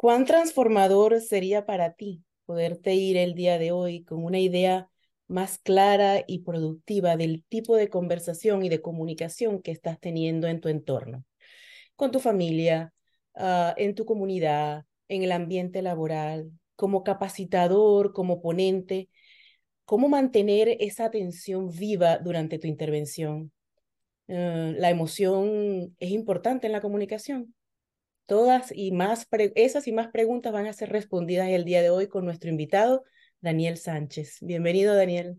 ¿Cuán transformador sería para ti poderte ir el día de hoy con una idea más clara y productiva del tipo de conversación y de comunicación que estás teniendo en tu entorno, con tu familia, ah, en tu comunidad, en el ambiente laboral, como capacitador, como ponente? ¿Cómo mantener esa atención viva durante tu intervención? Ah, la emoción es importante en la comunicación. Todas y más, esas y más preguntas van a ser respondidas el día de hoy con nuestro invitado, Daniel Sánchez. Bienvenido, Daniel.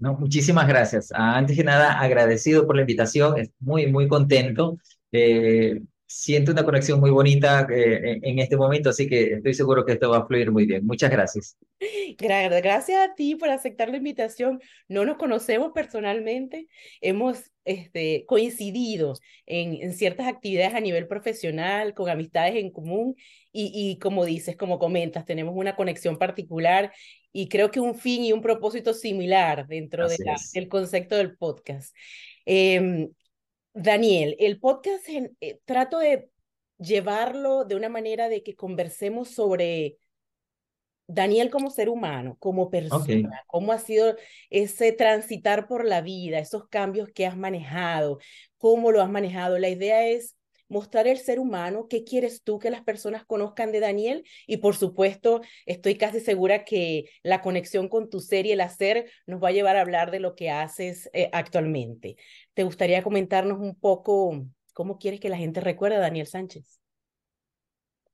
No, muchísimas gracias. Antes que nada, agradecido por la invitación, muy, muy contento. Eh, siento una conexión muy bonita eh, en este momento, así que estoy seguro que esto va a fluir muy bien. Muchas gracias. Gracias a ti por aceptar la invitación. No nos conocemos personalmente, hemos este, coincidido en, en ciertas actividades a nivel profesional, con amistades en común y, y como dices, como comentas, tenemos una conexión particular y creo que un fin y un propósito similar dentro de del concepto del podcast. Eh, Daniel, el podcast eh, trato de llevarlo de una manera de que conversemos sobre Daniel como ser humano, como persona, cómo ha sido ese transitar por la vida, esos cambios que has manejado, cómo lo has manejado. La idea es mostrar el ser humano, qué quieres tú que las personas conozcan de Daniel y por supuesto estoy casi segura que la conexión con tu ser y el hacer nos va a llevar a hablar de lo que haces eh, actualmente. ¿Te gustaría comentarnos un poco cómo quieres que la gente recuerde a Daniel Sánchez?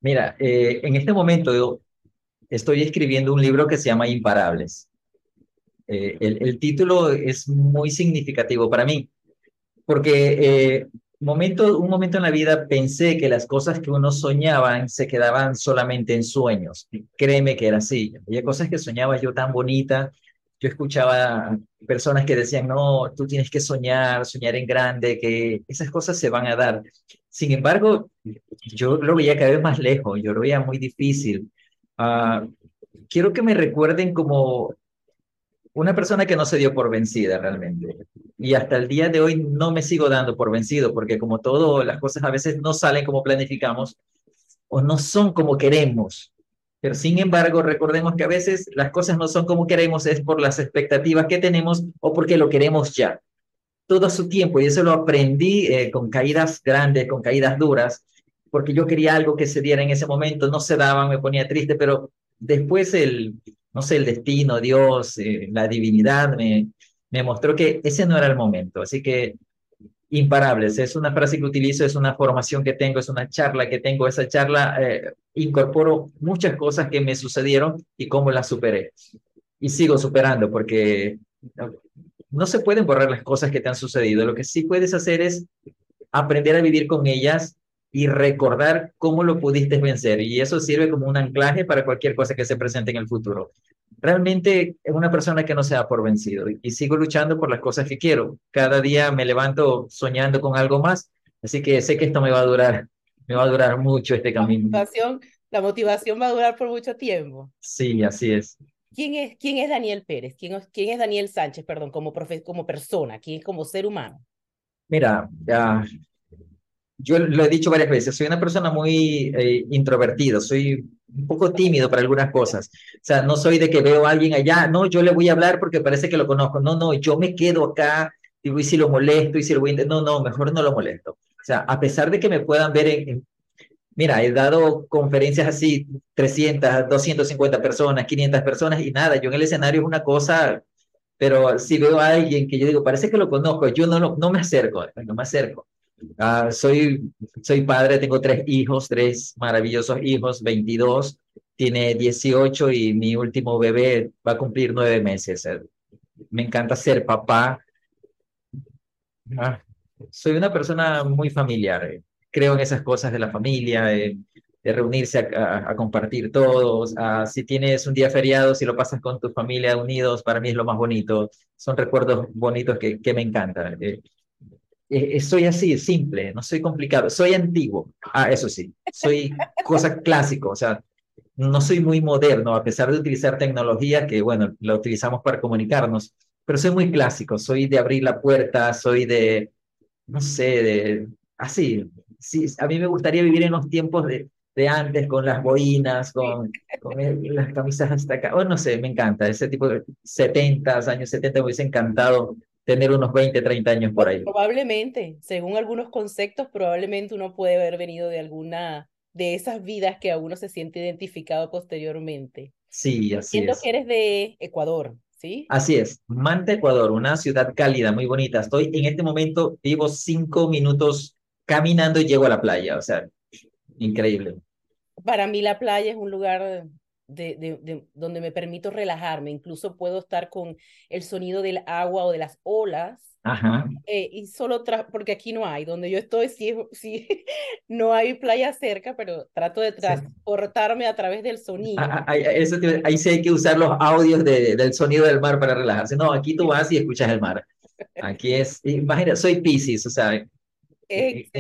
Mira, eh, en este momento estoy escribiendo un libro que se llama Imparables. Eh, el, el, título es muy significativo para mí, porque momento, un momento en la vida pensé que las cosas que uno soñaba se quedaban solamente en sueños. Créeme que era así. Había cosas que soñaba yo tan bonita. Yo escuchaba personas que decían, no, tú tienes que soñar, soñar en grande, que esas cosas se van a dar. Sin embargo, yo lo veía cada vez más lejos, yo lo veía muy difícil. Uh, quiero que me recuerden como una persona que no se dio por vencida realmente. Y hasta el día de hoy no me sigo dando por vencido, porque como todo, las cosas a veces no salen como planificamos o no son como queremos. Pero sin embargo, recordemos que a veces las cosas no son como queremos, es por las expectativas que tenemos o porque lo queremos ya. Todo su tiempo, y eso lo aprendí eh, con caídas grandes, con caídas duras, porque yo quería algo que se diera en ese momento, no se daba, me ponía triste, pero después el, no sé, el destino, Dios, eh, la divinidad me, me mostró que ese no era el momento. Así que imparables, es una frase que utilizo, es una formación que tengo, es una charla que tengo. Esa charla eh, incorporo muchas cosas que me sucedieron y cómo las superé. Y sigo superando porque no se pueden borrar las cosas que te han sucedido. Lo que sí puedes hacer es aprender a vivir con ellas y recordar cómo lo pudiste vencer. Y eso sirve como un anclaje para cualquier cosa que se presente en el futuro. Realmente es una persona que no se da por vencido y sigo luchando por las cosas que quiero. Cada día me levanto soñando con algo más, así que sé que esto me va a durar, me va a durar mucho este camino. La motivación, la motivación va a durar por mucho tiempo. Sí, así es. ¿Quién es, quién es Daniel Pérez? ¿Quién, quién es Daniel Sánchez, perdón, como, profe, como persona? ¿Quién es como ser humano? Mira, ya, yo lo he dicho varias veces, soy una persona muy eh, introvertida, soy un poco tímido para algunas cosas. O sea, no soy de que veo a alguien allá, no, yo le voy a hablar porque parece que lo conozco. No, no, yo me quedo acá y si lo molesto y si lo voy a... No, no, mejor no lo molesto. O sea, a pesar de que me puedan ver en, Mira, he dado conferencias así, 300, 250 personas, 500 personas y nada, yo en el escenario es una cosa, pero si veo a alguien que yo digo, parece que lo conozco, yo no, no me acerco, no me acerco. Ah, soy, soy padre, tengo tres hijos, tres maravillosos hijos, 22, tiene 18 y mi último bebé va a cumplir nueve meses. Me encanta ser papá. Ah, soy una persona muy familiar. Creo en esas cosas de la familia. de reunirse a, compartir todos. si tienes un día feriado, si lo pasas con tu familia unidos, para mí es lo más bonito. Son recuerdos bonitos que, que me encantan. Eh, eh, soy así, simple, no soy complicado, soy antiguo. Ah, eso sí, soy cosa clásico, o sea, no soy muy moderno, a pesar de utilizar tecnología que, bueno, la utilizamos para comunicarnos, pero soy muy clásico, soy de abrir la puerta, soy de, no sé, de, así, sí, a mí me gustaría vivir en los tiempos de, de antes, con las boinas, con, con las camisas hasta acá, o no sé, me encanta, ese tipo de 70, años 70 me hubiese encantado tener unos 20, 30 años por ahí. Probablemente, según algunos conceptos, probablemente uno puede haber venido de alguna de esas vidas que a uno se siente identificado posteriormente. Sí, así Siento que eres de Ecuador, ¿sí? Así es, Manta, Ecuador, una ciudad cálida, muy bonita. Estoy en este momento, vivo cinco minutos caminando y llego a la playa, o sea, increíble. Para mí la playa es un lugar de, de, donde me permito relajarme, incluso puedo estar con el sonido del agua o de las olas Ajá. Eh, y solo porque aquí no hay, donde yo estoy, sí, sí, no hay playa cerca, pero trato de transportarme a través del sonido. Ah, ah, eso ahí sí hay que usar los audios de, del sonido del mar para relajarse. No, aquí tú vas y escuchas el mar. Aquí es, imagina, soy Pisces, o sea. Eh,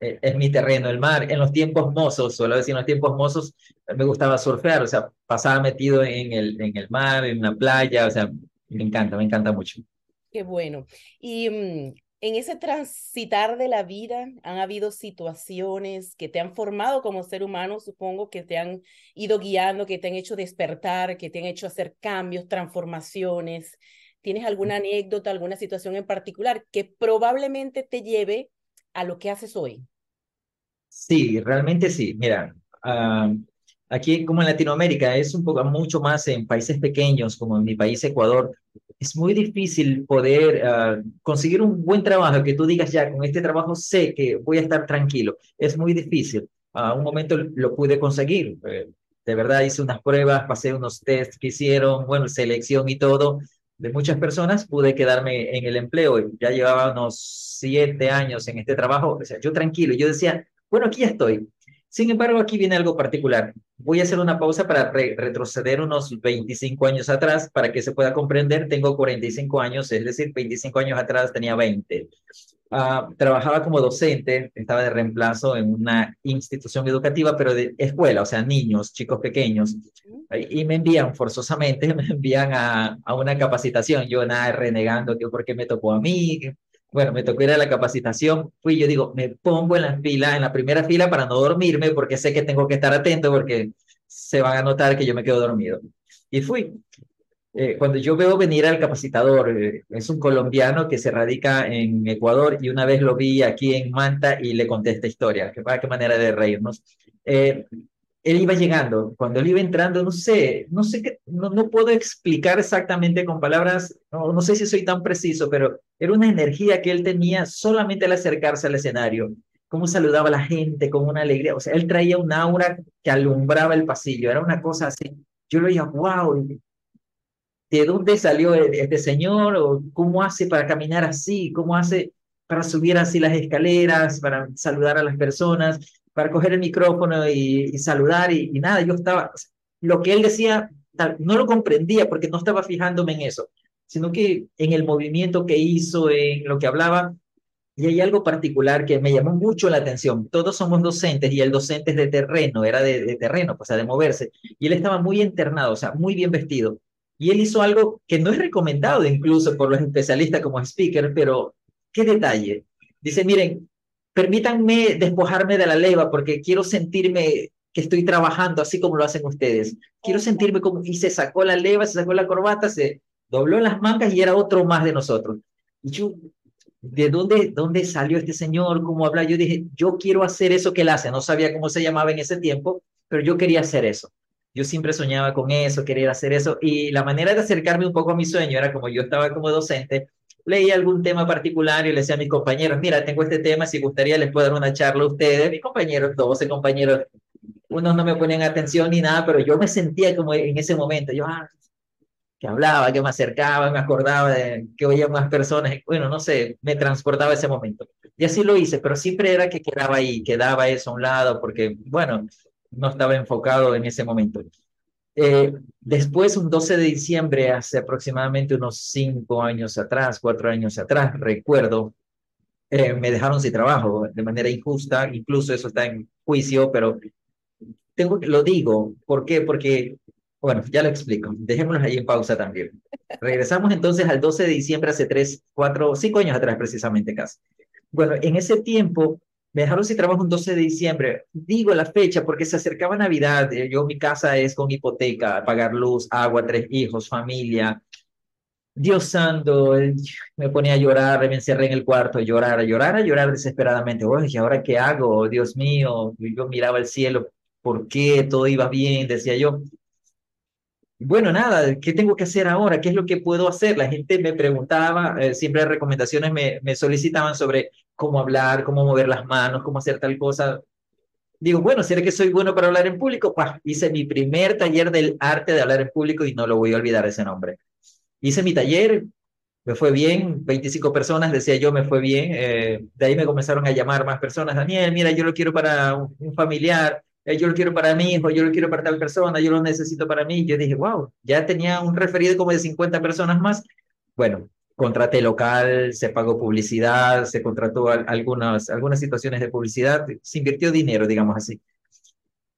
eh. Es, mi terreno, el mar. En los tiempos mozos, suelo decir, en los tiempos mozos me gustaba surfear, o sea, pasaba metido en el, en el mar, en la playa, o sea, me encanta, me encanta mucho. Qué bueno. Y mm, en ese transitar de la vida han habido situaciones que te han formado como ser humano, supongo, que te han ido guiando, que te han hecho despertar, que te han hecho hacer cambios, transformaciones. ¿Tienes alguna anécdota, alguna situación en particular que probablemente te lleve a lo que haces hoy? Sí, realmente sí. Mira, ah, aquí como en Latinoamérica es un poco mucho más en países pequeños como en mi país Ecuador es muy difícil poder ah, conseguir un buen trabajo que tú digas ya con este trabajo sé que voy a estar tranquilo es muy difícil. A un momento lo pude conseguir eh, de verdad hice unas pruebas pasé unos tests que hicieron bueno selección y todo de muchas personas pude quedarme en el empleo. Ya llevaba unos siete años en este trabajo o sea yo tranquilo yo decía bueno aquí ya estoy sin embargo, aquí viene algo particular. Voy a hacer una pausa para retroceder unos 25 años atrás para que se pueda comprender. Tengo 45 años, es decir, 25 años atrás tenía 20. Ah, trabajaba como docente, estaba de reemplazo en una institución educativa, pero de escuela, o sea, niños, chicos pequeños. Y me envían forzosamente, me envían a, a una capacitación. Yo nada renegando que porque me tocó a mí, bueno, me tocó ir a la capacitación, fui, yo digo, me pongo en la fila, en la primera fila para no dormirme, porque sé que tengo que estar atento, porque se van a notar que yo me quedo dormido. Y fui. Eh, cuando yo veo venir al capacitador, eh, es un colombiano que se radica en Ecuador y una vez lo vi aquí en Manta y le conté esta historia, que qué manera de reírnos. Eh, él iba llegando, cuando él iba entrando, no sé, no sé qué, no, no puedo explicar exactamente con palabras, no, no sé si soy tan preciso, pero era una energía que él tenía solamente al acercarse al escenario, cómo saludaba a la gente, con una alegría, o sea, él traía un aura que alumbraba el pasillo, era una cosa así. Yo lo veía, wow, ¿de dónde salió e-, este señor? ¿O ¿Cómo hace para caminar así? ¿Cómo hace para subir así las escaleras, para saludar a las personas? Para coger el micrófono y, saludar y, nada, yo estaba, lo que él decía, no lo comprendía porque no estaba fijándome en eso, sino que en el movimiento que hizo, en lo que hablaba, y hay algo particular que me llamó mucho la atención. Todos somos docentes y el docente es de terreno, era de, terreno, o sea, de moverse. Y él estaba muy internado, o sea, muy bien vestido. Y él hizo algo que no es recomendado incluso por los especialistas como speaker, pero qué detalle. Dice, miren, permítanme despojarme de la leva porque quiero sentirme que estoy trabajando así como lo hacen ustedes. Quiero sentirme como, y se sacó la leva, se sacó la corbata, se dobló las mangas y era otro más de nosotros. Y yo, ¿de dónde, dónde salió este señor? ¿Cómo habla? Yo dije, yo quiero hacer eso que él hace. No sabía cómo se llamaba en ese tiempo, pero yo quería hacer eso. Yo siempre soñaba con eso, quería hacer eso. Y la manera de acercarme un poco a mi sueño era como yo estaba como docente, leía algún tema particular y le decía a mis compañeros, mira, tengo este tema, si gustaría les puedo dar una charla a ustedes. Mis compañeros, 12 compañeros, unos no me ponen atención ni nada, pero yo me sentía como en ese momento, yo, ah, que hablaba, que me acercaba, me acordaba de que oía más personas, bueno, no sé, me transportaba ese momento. Y así lo hice, pero siempre era que quedaba ahí, quedaba eso a un lado, porque, bueno, no estaba enfocado en ese momento. Eh, después, un 12 de diciembre, hace aproximadamente unos cinco años atrás, cuatro años atrás, recuerdo, eh, me dejaron sin trabajo de manera injusta, incluso eso está en juicio, pero tengo, lo digo, ¿por qué? Porque bueno, ya lo explico. Dejémonos ahí en pausa también. Regresamos entonces al 12 de diciembre, hace tres, cuatro, cinco años atrás precisamente casi. Bueno, en ese tiempo me dejaron sin trabajo un 12 de diciembre. Digo la fecha porque se acercaba Navidad. Eh, yo, mi casa es con hipoteca, pagar luz, agua, tres hijos, familia. Dios santo, me ponía a llorar, me encerré en el cuarto a llorar, a llorar, a llorar desesperadamente. Oye, ¿y ahora qué hago? Dios mío, yo miraba el cielo, ¿por qué todo iba bien? Decía yo bueno, nada, ¿qué tengo que hacer ahora? ¿Qué es lo que puedo hacer? La gente me preguntaba, eh, siempre recomendaciones me, me solicitaban sobre cómo hablar, cómo mover las manos, cómo hacer tal cosa. Digo, bueno, ¿será que soy bueno para hablar en público? Pues hice mi primer taller del arte de hablar en público y no lo voy a olvidar ese nombre. Hice mi taller, me fue bien, 25 personas, decía yo, me fue bien. Eh, de ahí me comenzaron a llamar más personas. Daniel, mira, yo lo quiero para un familiar eh, yo lo quiero para mi hijo, yo lo quiero para tal persona, yo lo necesito para mí. Yo dije, wow, ya tenía un referido como de 50 personas más. Bueno, contraté local, se pagó publicidad, se contrató algunas, algunas situaciones de publicidad, se invirtió dinero, digamos así.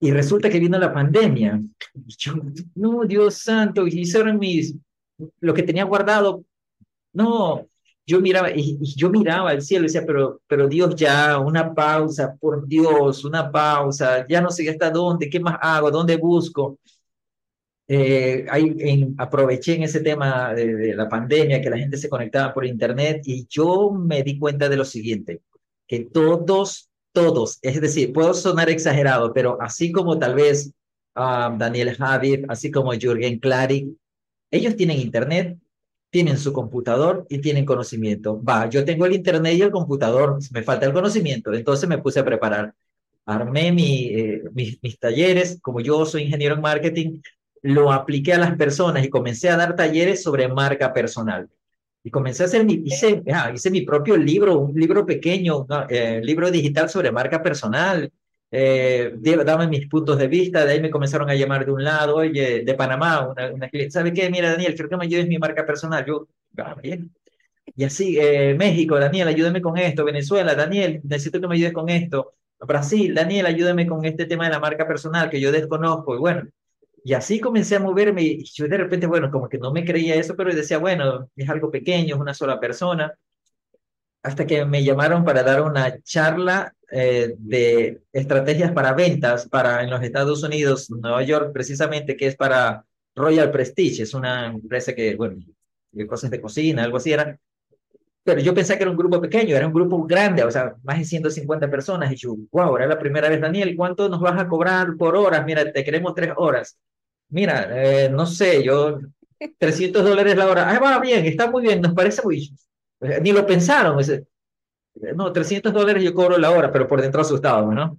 Y resulta que vino la pandemia. Yo, no, Dios santo, hicieron mis, lo que tenía guardado. No, yo miraba, y, yo miraba al cielo y decía, pero, pero Dios ya, una pausa, por Dios, una pausa, ya no sé hasta dónde, qué más hago, dónde busco. Eh, ahí en, aproveché en ese tema de, la pandemia, que la gente se conectaba por internet y yo me di cuenta de lo siguiente, que todos, todos, es decir, puedo sonar exagerado, pero así como tal vez um, Daniel Javier, así como Jürgen Klarik, ellos tienen internet, tienen su computador y tienen conocimiento. Va, yo tengo el internet y el computador, me falta el conocimiento, entonces me puse a preparar. Armé mi, eh, mis, mis talleres, como yo soy ingeniero en marketing, lo apliqué a las personas y comencé a dar talleres sobre marca personal. Y comencé a hacer mi, hice, ah, hice mi propio libro, un libro pequeño, eh, libro digital sobre marca personal, eh, dame mis puntos de vista, de ahí me comenzaron a llamar de un lado, oye, de Panamá, una, una cliente, ¿sabe qué? Mira, Daniel, creo que me ayudes mi marca personal. Yo, ah, bien. Y así, eh, México, Daniel, ayúdame con esto, Venezuela, Daniel, necesito que me ayudes con esto, Brasil, Daniel, ayúdame con este tema de la marca personal que yo desconozco, y bueno, y así comencé a moverme y yo de repente, bueno, como que no me creía eso, pero decía, bueno, es algo pequeño, es una sola persona, hasta que me llamaron para dar una charla eh, de estrategias para ventas para en los Estados Unidos, Nueva York precisamente, que es para Royal Prestige, es una empresa que, bueno, cosas de cocina, algo así era. Pero yo pensé que era un grupo pequeño, era un grupo grande, o sea, más de 150 personas. Y yo, wow, era la primera vez, Daniel, ¿cuánto nos vas a cobrar por horas? Mira, te queremos tres horas. Mira, eh, no sé, yo, 300 dólares la hora. Ah, va bien, está muy bien, nos parece muy... Ni lo pensaron. No, 300 dólares yo cobro la hora, pero por dentro asustado, ¿no?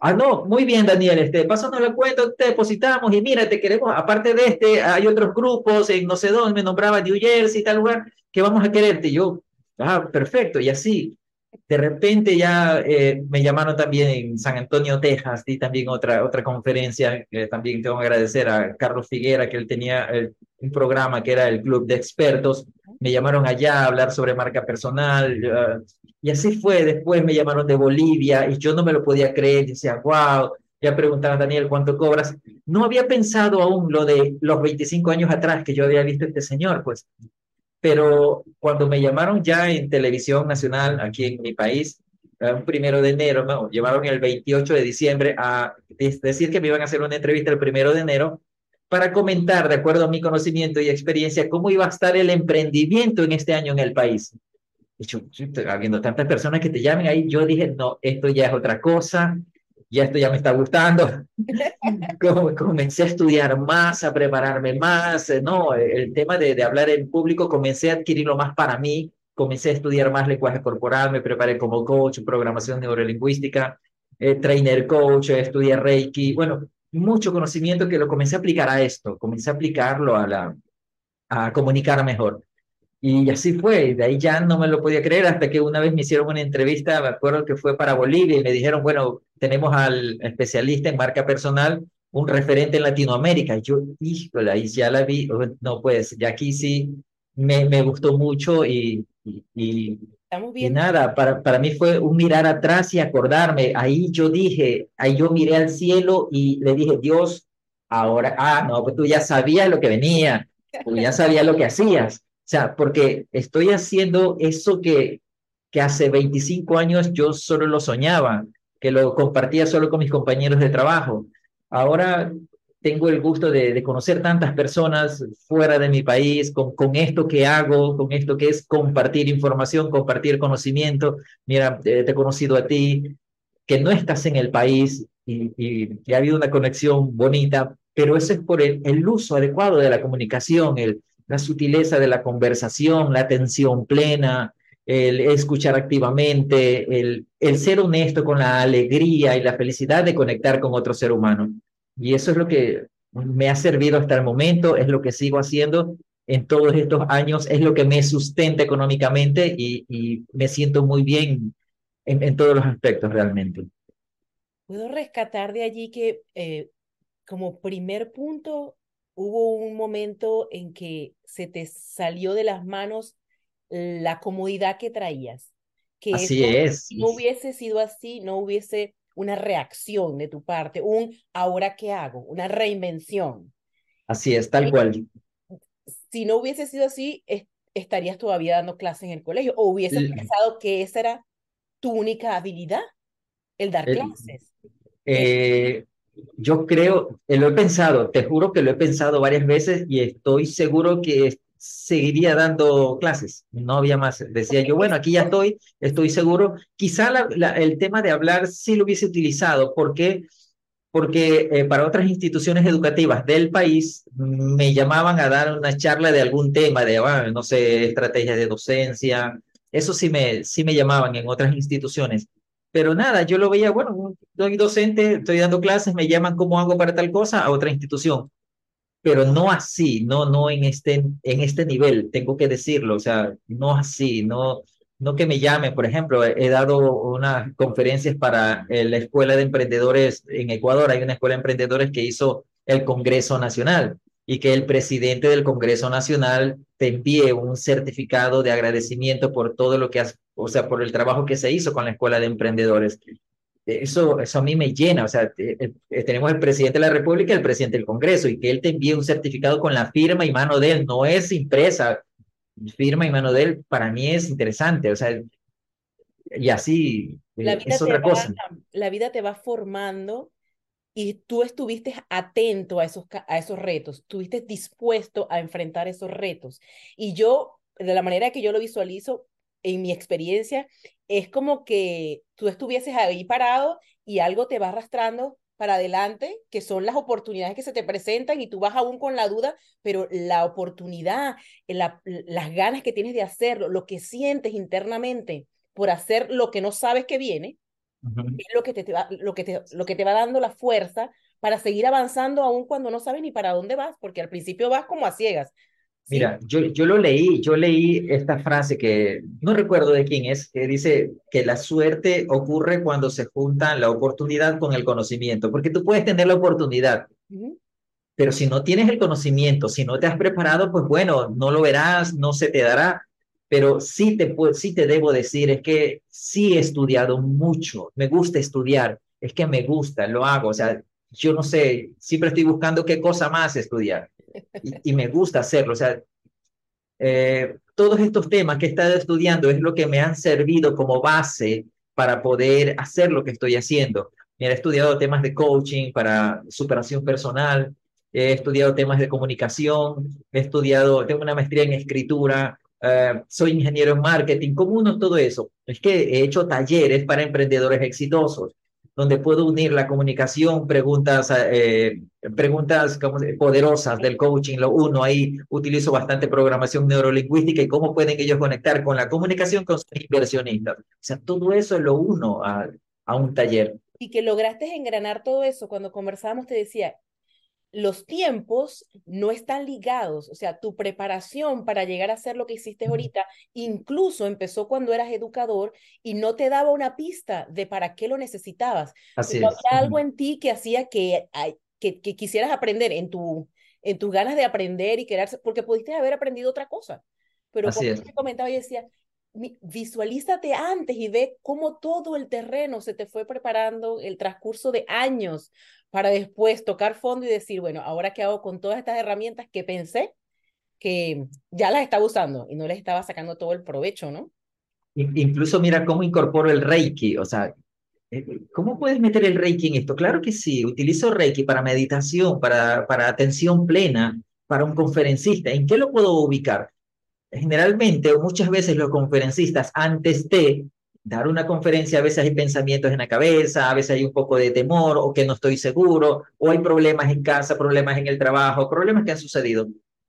ah, no, muy bien, Daniel, este, no la cuenta, te depositamos y mira, te queremos, aparte de este, hay otros grupos en no sé dónde, me nombraba New Jersey, tal lugar, que vamos a quererte. Y yo, ah, perfecto, y así. De repente ya eh, me llamaron también en San Antonio, Texas, y también otra, otra conferencia, también tengo que agradecer a Carlos Figuera, que él tenía un programa que era el Club de Expertos, me llamaron allá a hablar sobre marca personal, y así fue, después me llamaron de Bolivia y yo no me lo podía creer, decía, wow, ya preguntaban Daniel, ¿cuánto cobras? No había pensado aún lo de los 25 años atrás que yo había visto este señor, pues, pero cuando me llamaron ya en televisión nacional aquí en mi país, un primero de enero, ¿no? llevaron el 28 de diciembre a decir que me iban a hacer una entrevista el primero de enero para comentar, de acuerdo a mi conocimiento y experiencia, cómo iba a estar el emprendimiento en este año en el país. Y yo, habiendo tantas personas que te llamen ahí, yo dije, no, esto ya es otra cosa, ya esto ya me está gustando. Comencé a estudiar más, a prepararme más, eh, no, el tema de, de hablar en público comencé a adquirirlo más para mí, comencé a estudiar más lenguaje corporal, me preparé como coach, programación neurolingüística, eh, trainer coach, estudié Reiki, bueno, mucho conocimiento que lo comencé a aplicar a esto, comencé a aplicarlo a la, a comunicar mejor. Y así fue, de ahí ya no me lo podía creer hasta que una vez me hicieron una entrevista, me acuerdo que fue para Bolivia, y me dijeron, bueno, tenemos al especialista en marca personal, un referente en Latinoamérica. Y yo, híjole, ahí ya la vi, oh, no pues, ya aquí sí me, me gustó mucho y, y, y, y nada, para, para mí fue un mirar atrás y acordarme. Ahí yo dije, ahí yo miré al cielo y le dije, Dios, ahora, ah, no, pues tú ya sabías lo que venía, tú ya sabías lo que hacías. O sea, porque estoy haciendo eso que, que hace 25 años yo solo lo soñaba, que lo compartía solo con mis compañeros de trabajo. Ahora tengo el gusto de, conocer tantas personas fuera de mi país con, esto que hago, con esto que es compartir información, compartir conocimiento. Mira, te, te he conocido a ti, que no estás en el país y, y, ha habido una conexión bonita, pero eso es por el, uso adecuado de la comunicación, la sutileza de la conversación, la atención plena, el escuchar activamente, el ser honesto con la alegría y la felicidad de conectar con otro ser humano. Y eso es lo que me ha servido hasta el momento, es lo que sigo haciendo en todos estos años, es lo que me sustenta económicamente y, y me siento muy bien en, en, todos los aspectos realmente. Puedo rescatar de allí que eh, como primer punto hubo un momento en que se te salió de las manos la comodidad que traías. Que así es. Si no hubiese sido así, no hubiese una reacción de tu parte, un ahora qué hago, una reinvención. Así es, tal cual. Si no hubiese sido así, es, estarías todavía dando clases en el colegio o hubieses pensado que esa era tu única habilidad, el dar clases. Eh, yo creo, eh, lo he pensado, te juro que lo he pensado varias veces y estoy seguro que seguiría dando clases, no había más. Decía yo, bueno, aquí ya estoy, estoy seguro. Quizá la, la, el tema de hablar sí lo hubiese utilizado, porque porque eh, para otras instituciones educativas del país me llamaban a dar una charla de algún tema, de, bueno, no sé, estrategias de docencia, eso sí me, sí me llamaban en otras instituciones, pero nada, yo lo veía, bueno, soy docente, estoy dando clases, me llaman cómo hago para tal cosa a otra institución, pero no así, no, no en este, en este nivel, tengo que decirlo, o sea, no así, no, no que me llamen, por ejemplo, he dado unas conferencias para eh, la Escuela de Emprendedores en Ecuador, hay una escuela de emprendedores que hizo el Congreso Nacional y que el presidente del Congreso Nacional te envíe un certificado de agradecimiento por todo lo que has, o sea, por el trabajo que se hizo con la Escuela de Emprendedores. Eso, eso a mí me llena, o sea, eh, eh, tenemos el presidente de la República y el presidente del Congreso, y que él te envíe un certificado con la firma y mano de él, no es impresa, firma y mano de él, para mí es interesante, o sea, y así la vida es otra va, cosa. La vida te va formando y tú estuviste atento a esos, a esos retos, estuviste dispuesto a enfrentar esos retos. Y yo, de la manera que yo lo visualizo, en mi experiencia, es como que tú estuvieses ahí parado y algo te va arrastrando para adelante, que son las oportunidades que se te presentan y tú vas aún con la duda, pero la oportunidad, la, las ganas que tienes de hacerlo, lo que sientes internamente por hacer lo que no sabes que viene, es lo que, te, te va, lo, que te, lo que te va dando la fuerza para seguir avanzando aún cuando no sabes ni para dónde vas, porque al principio vas como a ciegas. Mira, yo, yo lo leí, yo leí esta frase que no recuerdo de quién es, que dice que la suerte ocurre cuando se junta la oportunidad con el conocimiento, porque tú puedes tener la oportunidad, uh -huh. pero si no tienes el conocimiento, si no te has preparado, pues bueno, no lo verás, no se te dará pero sí te, sí te debo decir, es que sí he estudiado mucho, me gusta estudiar, es que me gusta, lo hago, o sea, yo no sé, siempre estoy buscando qué cosa más estudiar y, me gusta hacerlo, o sea, eh, todos estos temas que he estado estudiando es lo que me han servido como base para poder hacer lo que estoy haciendo. Mira, he estudiado temas de coaching para superación personal, he estudiado temas de comunicación, he estudiado, tengo una maestría en escritura, Uh, soy ingeniero en marketing, ¿cómo uno todo eso? Es que he hecho talleres para emprendedores exitosos, donde puedo unir la comunicación, preguntas, eh, preguntas poderosas del coaching, lo uno ahí, utilizo bastante programación neurolingüística y cómo pueden ellos conectar con la comunicación con sus inversionistas. O sea, todo eso es lo uno a, a un taller. Y que lograste engranar todo eso, cuando conversábamos te decía, los tiempos no están ligados, o sea, tu preparación para llegar a hacer lo que hiciste ahorita, incluso empezó cuando eras educador y no te daba una pista de para qué lo necesitabas. Así es. había algo en ti que hacía que, que, que quisieras aprender en, tu, en tus ganas de aprender y querer, porque pudiste haber aprendido otra cosa. Pero Así como te comentaba y decía, visualízate antes y ve cómo todo el terreno se te fue preparando el transcurso de años para después tocar fondo y decir, bueno, ahora qué hago con todas estas herramientas que pensé que ya las estaba usando y no les estaba sacando todo el provecho, ¿no? Incluso mira cómo incorporo el Reiki, o sea, eh, ¿cómo puedes meter el Reiki en esto? Claro que sí, utilizo Reiki para meditación, para, para atención plena, para un conferencista. ¿En qué lo puedo ubicar? Generalmente, o muchas veces los conferencistas, antes de dar una conferencia, a veces hay pensamientos en la cabeza, a veces hay un poco de temor o que no estoy seguro, o hay problemas en casa, problemas en el trabajo, problemas que han sucedido.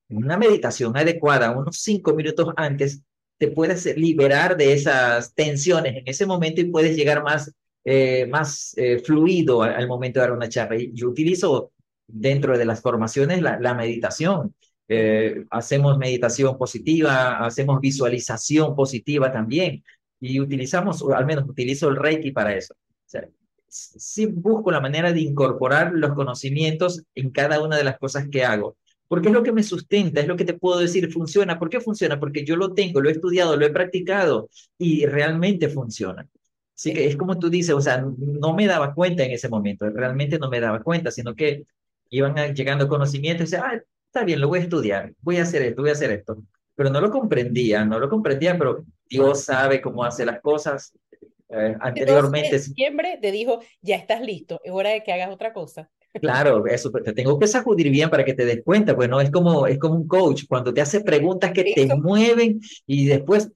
Una meditación adecuada, unos cinco minutos antes, te puedes liberar de esas tensiones en ese momento y puedes llegar más, eh, más eh, fluido al, al, momento de dar una charla. Yo utilizo dentro de las formaciones la, la meditación. Eh, hacemos meditación positiva, hacemos visualización positiva también y utilizamos, al menos utilizo el Reiki para eso. O sea, sí busco la manera de incorporar los conocimientos en cada una de las cosas que hago, porque es lo que me sustenta, es lo que te puedo decir, funciona. ¿Por qué funciona? Porque yo lo tengo, lo he estudiado, lo he practicado y realmente funciona. Así que es como tú dices, o sea, no me daba cuenta en ese momento, realmente no me daba cuenta, sino que iban llegando conocimientos y decía, ah, está bien, lo voy a estudiar, voy a hacer esto, voy a hacer esto. Pero no lo comprendía, no lo comprendía, pero Dios sabe cómo hace las cosas. Eh, anteriormente. En septiembre te dijo, ya estás listo, es hora de que hagas otra cosa. Claro, eso, te tengo que sacudir bien para que te des cuenta, pues no es como, es como un coach, cuando te hace preguntas que te mueven y después,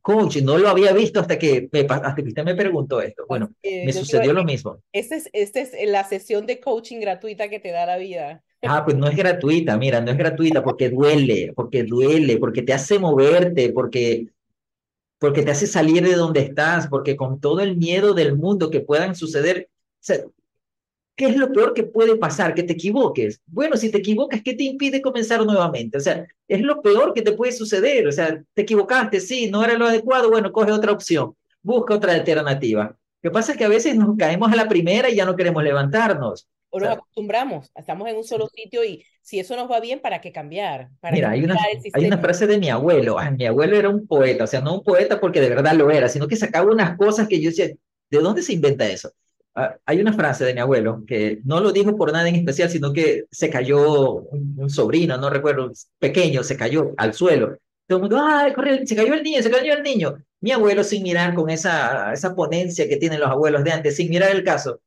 coach, no lo había visto hasta que, me, hasta que usted me preguntó esto. Bueno, eh, me sucedió lo mismo. Esa es, esta es la sesión de coaching gratuita que te da la vida. Ah, pues no es gratuita, mira, no es gratuita porque duele, porque duele, porque te hace moverte, porque, porque te hace salir de donde estás, porque con todo el miedo del mundo que puedan suceder, o ¿qué es lo peor que puede pasar? Que te equivoques. Bueno, si te equivocas, ¿qué te impide comenzar nuevamente? O sea, es lo peor que te puede suceder. O sea, te equivocaste, sí, no era lo adecuado, bueno, coge otra opción, busca otra alternativa. Lo que pasa es que a veces nos caemos a la primera y ya no queremos levantarnos o nos acostumbramos, estamos en un solo sitio y si eso nos va bien, ¿para qué cambiar? ¿Para Mira, hay una, hay una frase de mi abuelo, Ay, mi abuelo era un poeta, o sea, no un poeta porque de verdad lo era, sino que sacaba unas cosas que yo decía, ¿de dónde se inventa eso? Uh, hay una frase de mi abuelo que no lo dijo por nada en especial, sino que se cayó un, un sobrino, no recuerdo, pequeño, se cayó al suelo. Todo el mundo, ¡ay, corre! Se cayó el niño, se cayó el niño. Mi abuelo, sin mirar con esa, esa ponencia que tienen los abuelos de antes, sin mirar el caso,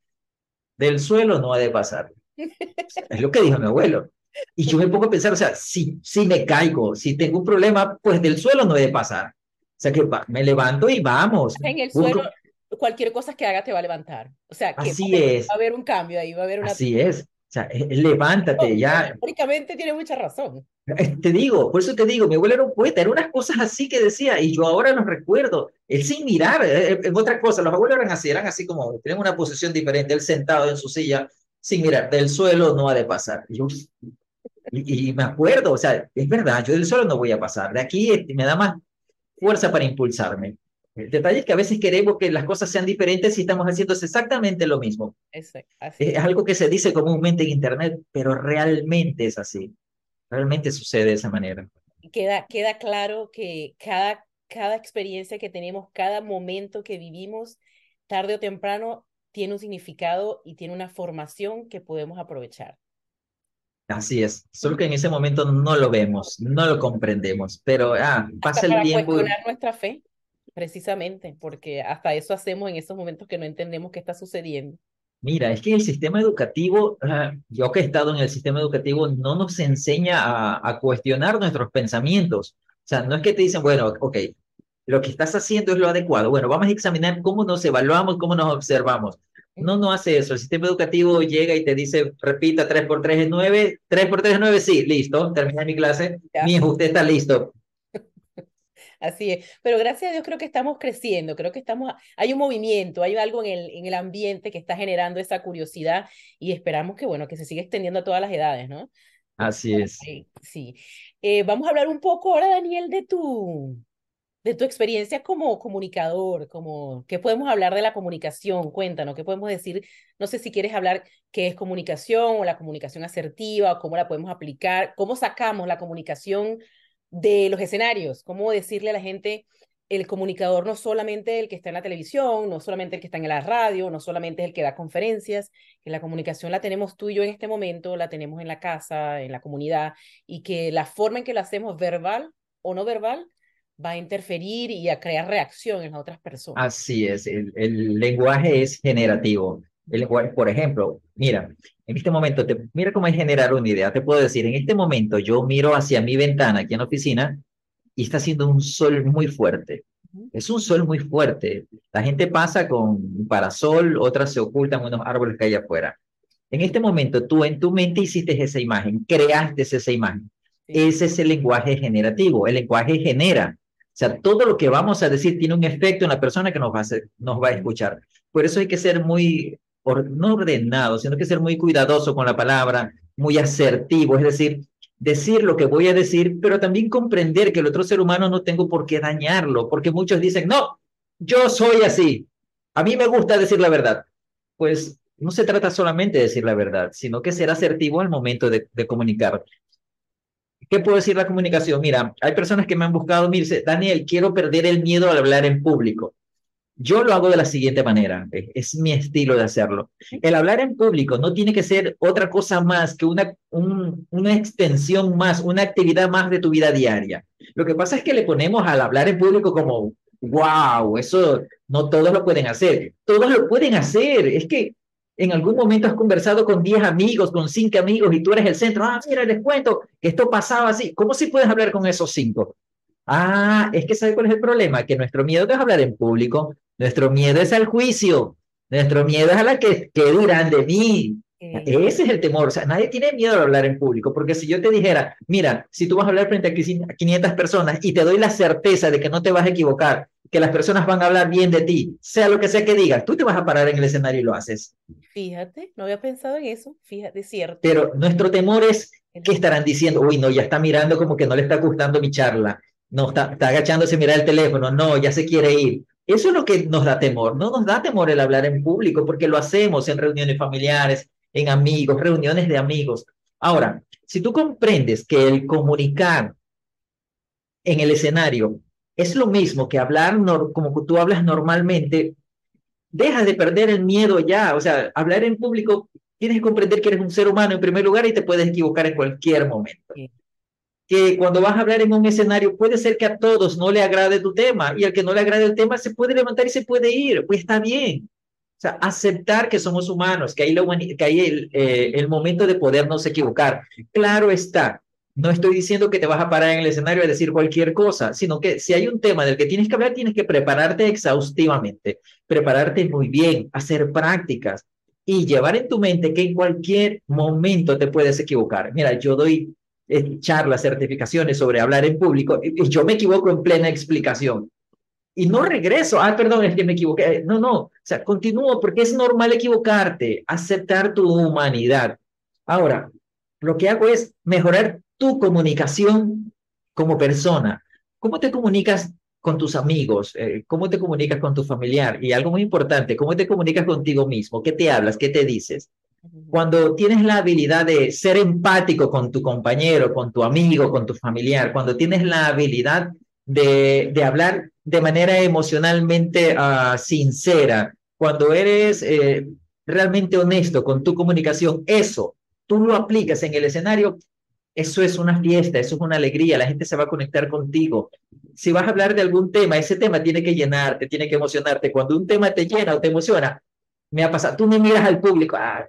del suelo no ha de pasar. Es lo que dijo mi abuelo. Y yo me pongo a pensar, o sea, si, si me caigo, si tengo un problema, pues del suelo no debe pasar. O sea, que me levanto y vamos. En el suelo, cualquier cosa que haga te va a levantar. O sea, que Así va, es. va a haber un cambio ahí, va a haber una... Así es. O sea, levántate ya. Históricamente tiene mucha razón. Te digo, por eso te digo, mi abuelo era un poeta, eran unas cosas así que decía, y yo ahora los recuerdo. Él sin mirar, en otra cosa, los abuelos eran así, eran así como, tienen una posición diferente, él sentado en su silla, sin mirar, del suelo no ha de pasar. Y, yo, y, y, me acuerdo, o sea, es verdad, yo del suelo no voy a pasar, de aquí este, me da más fuerza para impulsarme. El detalle es que a veces queremos que las cosas sean diferentes y estamos haciendo exactamente lo mismo. Exacto, es algo que se dice comúnmente en Internet, pero realmente es así. Realmente sucede de esa manera. Queda, queda claro que cada, cada experiencia que tenemos, cada momento que vivimos, tarde o temprano, tiene un significado y tiene una formación que podemos aprovechar. Así es, solo que en ese momento no lo vemos, no lo comprendemos, pero ah, pasa hasta el para tiempo. cuestionar nuestra fe, precisamente, porque hasta eso hacemos en esos momentos que no entendemos qué está sucediendo. Mira, es que el sistema educativo, uh, yo que he estado en el sistema educativo, no nos enseña a, a, cuestionar nuestros pensamientos. O sea, no es que te dicen, bueno, ok, lo que estás haciendo es lo adecuado. Bueno, vamos a examinar cómo nos evaluamos, cómo nos observamos. No, no hace eso. El sistema educativo llega y te dice, repita, 3 por 3 es 9, 3 por 3 es 9, sí, listo, termina mi clase. Mi usted está listo. Así es, pero gracias a Dios creo que estamos creciendo, creo que estamos, hay un movimiento, hay algo en el, en el ambiente que está generando esa curiosidad y esperamos que, bueno, que se siga extendiendo a todas las edades, ¿no? Así es. Sí. Eh, vamos a hablar un poco ahora, Daniel, de tu, de tu experiencia como comunicador, como, ¿qué podemos hablar de la comunicación? Cuéntanos, ¿qué podemos decir? No sé si quieres hablar qué es comunicación o la comunicación asertiva, o cómo la podemos aplicar, cómo sacamos la comunicación de los escenarios, cómo decirle a la gente, el comunicador no solamente el que está en la televisión, no solamente el que está en la radio, no solamente el que da conferencias, que la comunicación la tenemos tú y yo en este momento, la tenemos en la casa, en la comunidad, y que la forma en que lo hacemos, verbal o no verbal, va a interferir y a crear reacción en otras personas. Así es, el, el lenguaje es generativo. El lenguaje, por ejemplo, mira, en este momento, te, mira cómo es generar una idea. Te puedo decir, en este momento yo miro hacia mi ventana aquí en la oficina y está haciendo un sol muy fuerte. Es un sol muy fuerte. La gente pasa con un parasol, otras se ocultan unos árboles que hay afuera. En este momento, tú en tu mente hiciste esa imagen, creaste esa imagen. Ese es el lenguaje generativo. El lenguaje genera. O sea, todo lo que vamos a decir tiene un efecto en la persona que nos va a, nos va a escuchar. Por eso hay que ser muy no ordenado, sino que ser muy cuidadoso con la palabra, muy asertivo, es decir, decir lo que voy a decir, pero también comprender que el otro ser humano no tengo por qué dañarlo, porque muchos dicen, no, yo soy así, a mí me gusta decir la verdad. Pues no se trata solamente de decir la verdad, sino que ser asertivo al momento de, comunicar. ¿Qué puedo decir la comunicación? Mira, hay personas que me han buscado, me Daniel, quiero perder el miedo al hablar en público. Yo lo hago de la siguiente manera, es, mi estilo de hacerlo. El hablar en público no tiene que ser otra cosa más que una, una extensión más, una actividad más de tu vida diaria. Lo que pasa es que le ponemos al hablar en público como, wow, eso no todos lo pueden hacer. Todos lo pueden hacer. Es que en algún momento has conversado con 10 amigos, con 5 amigos y tú eres el centro. Ah, mira, les cuento que esto pasaba así. ¿Cómo si puedes hablar con esos 5? Ah, es que ¿sabe cuál es el problema? Que nuestro miedo es hablar en público, nuestro miedo es al juicio, nuestro miedo es a la que, que dirán de mí. Ese es el temor, o sea, nadie tiene miedo de hablar en público, porque si yo te dijera, mira, si tú vas a hablar frente a 500 personas y te doy la certeza de que no te vas a equivocar, que las personas van a hablar bien de ti, sea lo que sea que digas, tú te vas a parar en el escenario y lo haces. Fíjate, no había pensado en eso, fíjate, cierto. Pero nuestro temor es que estarán diciendo, uy, no, ya está mirando como que no le está gustando mi charla, no, está, está agachándose a mirar el teléfono, no, ya se quiere ir. Eso es lo que nos da temor. No nos da temor el hablar en público porque lo hacemos en reuniones familiares, en amigos, reuniones de amigos. Ahora, si tú comprendes que el comunicar en el escenario es lo mismo que hablar como tú hablas normalmente, dejas de perder el miedo ya. O sea, hablar en público, tienes que comprender que eres un ser humano en primer lugar y te puedes equivocar en cualquier momento que cuando vas a hablar en un escenario puede ser que a todos no le agrade tu tema y al que no le agrade el tema se puede levantar y se puede ir, pues está bien. O sea, aceptar que somos humanos, que hay, la que hay el, eh, el momento de podernos equivocar. Claro está, no estoy diciendo que te vas a parar en el escenario a decir cualquier cosa, sino que si hay un tema del que tienes que hablar, tienes que prepararte exhaustivamente, prepararte muy bien, hacer prácticas y llevar en tu mente que en cualquier momento te puedes equivocar. Mira, yo doy charlas, certificaciones sobre hablar en público, y yo me equivoco en plena explicación. Y no regreso, ah, perdón, es que me equivoqué. No, no, o sea, continúo porque es normal equivocarte, aceptar tu humanidad. Ahora, lo que hago es mejorar tu comunicación como persona. ¿Cómo te comunicas con tus amigos? Eh, ¿Cómo te comunicas con tu familiar? Y algo muy importante, ¿cómo te comunicas contigo mismo? ¿Qué te hablas? ¿Qué te dices? Cuando tienes la habilidad de ser empático con tu compañero, con tu amigo, con tu familiar, cuando tienes la habilidad de, de hablar de manera emocionalmente uh, sincera, cuando eres eh, realmente honesto con tu comunicación, eso tú lo aplicas en el escenario, eso es una fiesta, eso es una alegría, la gente se va a conectar contigo. Si vas a hablar de algún tema, ese tema tiene que llenarte, tiene que emocionarte. Cuando un tema te llena o te emociona, me ha pasado, tú me miras al público, ah,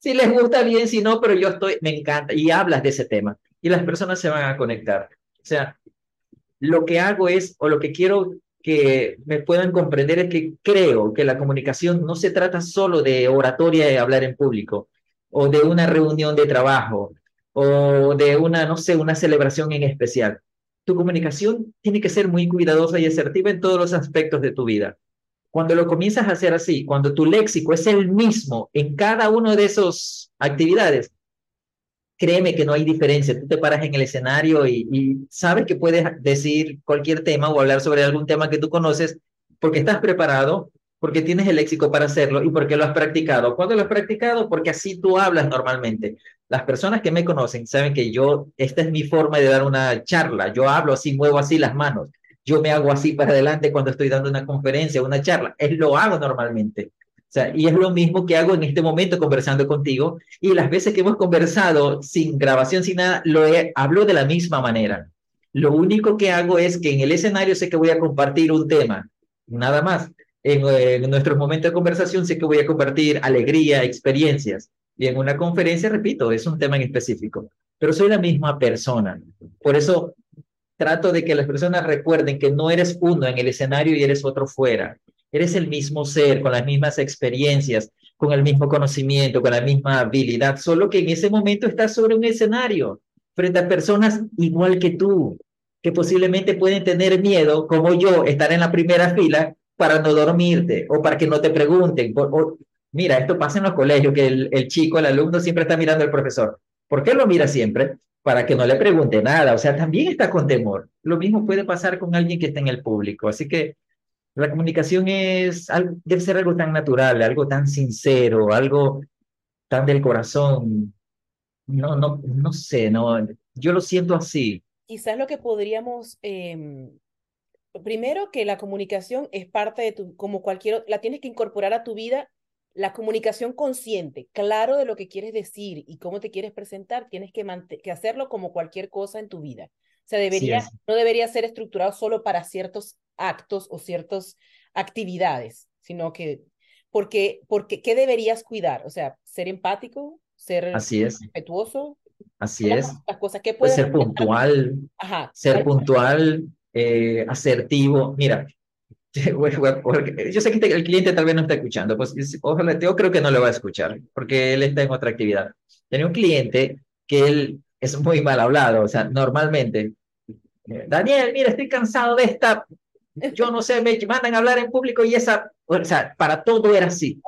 si les gusta bien, si no, pero yo estoy, me encanta, y hablas de ese tema, y las personas se van a conectar. O sea, lo que hago es, o lo que quiero que me puedan comprender es que creo que la comunicación no se trata solo de oratoria y hablar en público, o de una reunión de trabajo, o de una, no sé, una celebración en especial. tu comunicación tiene que ser muy cuidadosa y asertiva en todos los aspectos de tu vida. Cuando lo comienzas a hacer así, cuando tu léxico es el mismo en cada una de esas actividades, créeme que no hay diferencia. Tú te paras en el escenario y, y, sabes que puedes decir cualquier tema o hablar sobre algún tema que tú conoces porque estás preparado, porque tienes el léxico para hacerlo y porque lo has practicado. ¿Cuándo lo has practicado? Porque así tú hablas normalmente. Las personas que me conocen saben que yo, esta es mi forma de dar una charla. Yo hablo así, muevo así las manos. Yo me hago así para adelante cuando estoy dando una conferencia, una charla. Es lo hago normalmente. O sea, y es lo mismo que hago en este momento conversando contigo. Y las veces que hemos conversado sin grabación, sin nada, lo he, hablo de la misma manera. Lo único que hago es que en el escenario sé que voy a compartir un tema, nada más en, en nuestros momentos de conversación sé que voy a compartir alegría, experiencias. Y en una conferencia, repito, es un tema en específico. Pero soy la misma persona. Por eso trato de que las personas recuerden que no eres uno en el escenario y eres otro fuera. Eres el mismo ser, con las mismas experiencias, con el mismo conocimiento, con la misma habilidad, solo que en ese momento estás sobre un escenario, frente a personas igual que tú, que posiblemente pueden tener miedo, como yo, estar en la primera fila para no dormirte o para que no te pregunten. O, mira, esto pasa en los colegios, que el, el, chico, el alumno siempre está mirando al profesor. ¿Por qué lo mira siempre? Para que no le pregunte nada. O sea, también está con temor. Lo mismo puede pasar con alguien que está en el público. Así que la comunicación es, debe ser algo tan natural, algo tan sincero, algo tan del corazón. No, no, no sé, no, yo lo siento así. Quizás lo que podríamos eh, primero que la comunicación es parte de tu, como cualquier, la tienes que incorporar a tu vida, la comunicación consciente, claro de lo que quieres decir y cómo te quieres presentar, tienes que, que hacerlo como cualquier cosa en tu vida. O sea, debería, no debería ser estructurado solo para ciertos actos o ciertas actividades, sino que, porque, porque, ¿qué deberías cuidar? O sea, ser empático, ser Así es. respetuoso. Así es. Las cosas que puedes ser puntual, Ajá. ser puntual, eh, asertivo. Mira, yo sé que el cliente tal vez no está escuchando, pues ojalá, yo creo que no lo va a escuchar, porque él está en otra actividad. Tenía un cliente que él es muy mal hablado, o sea, normalmente, Daniel, mira, estoy cansado de esta, yo no sé, me mandan a hablar en público y esa, o sea, para todo era así,